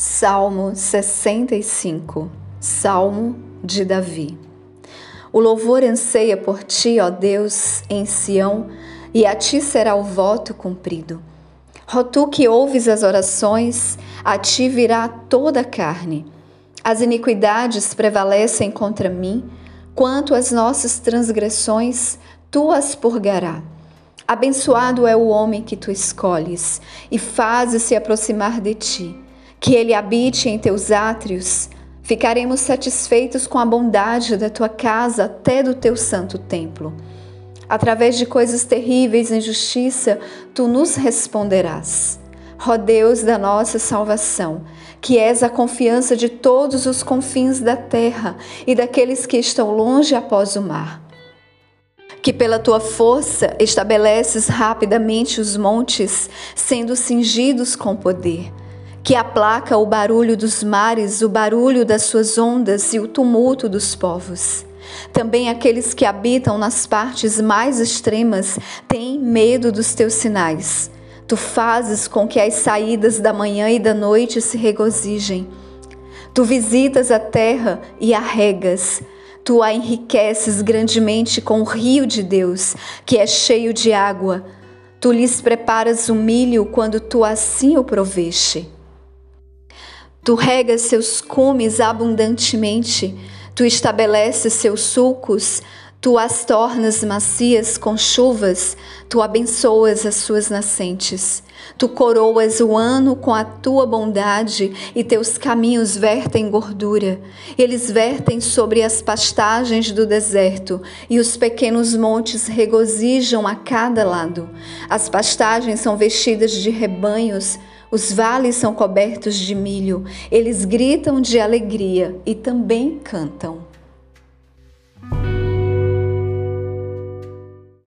Salmo 65 Salmo de Davi O louvor anseia por ti, ó Deus, em Sião, e a ti será o voto cumprido. Ó tu que ouves as orações, a ti virá toda a carne. As iniquidades prevalecem contra mim, quanto às nossas transgressões, tu as purgará. Abençoado é o homem que tu escolhes e fazes se aproximar de ti que ele habite em teus átrios. Ficaremos satisfeitos com a bondade da tua casa até do teu santo templo. Através de coisas terríveis em justiça, tu nos responderás. Ó Deus da nossa salvação, que és a confiança de todos os confins da terra e daqueles que estão longe após o mar. Que pela tua força estabeleces rapidamente os montes, sendo cingidos com poder que aplaca o barulho dos mares, o barulho das suas ondas e o tumulto dos povos. Também aqueles que habitam nas partes mais extremas têm medo dos teus sinais. Tu fazes com que as saídas da manhã e da noite se regozijem. Tu visitas a terra e a regas. Tu a enriqueces grandemente com o rio de Deus, que é cheio de água. Tu lhes preparas o milho quando tu assim o proveste. Tu regas seus cumes abundantemente, tu estabeleces seus sulcos, tu as tornas macias com chuvas, tu abençoas as suas nascentes. Tu coroas o ano com a tua bondade e teus caminhos vertem gordura. Eles vertem sobre as pastagens do deserto e os pequenos montes regozijam a cada lado. As pastagens são vestidas de rebanhos os vales são cobertos de milho, eles gritam de alegria e também cantam.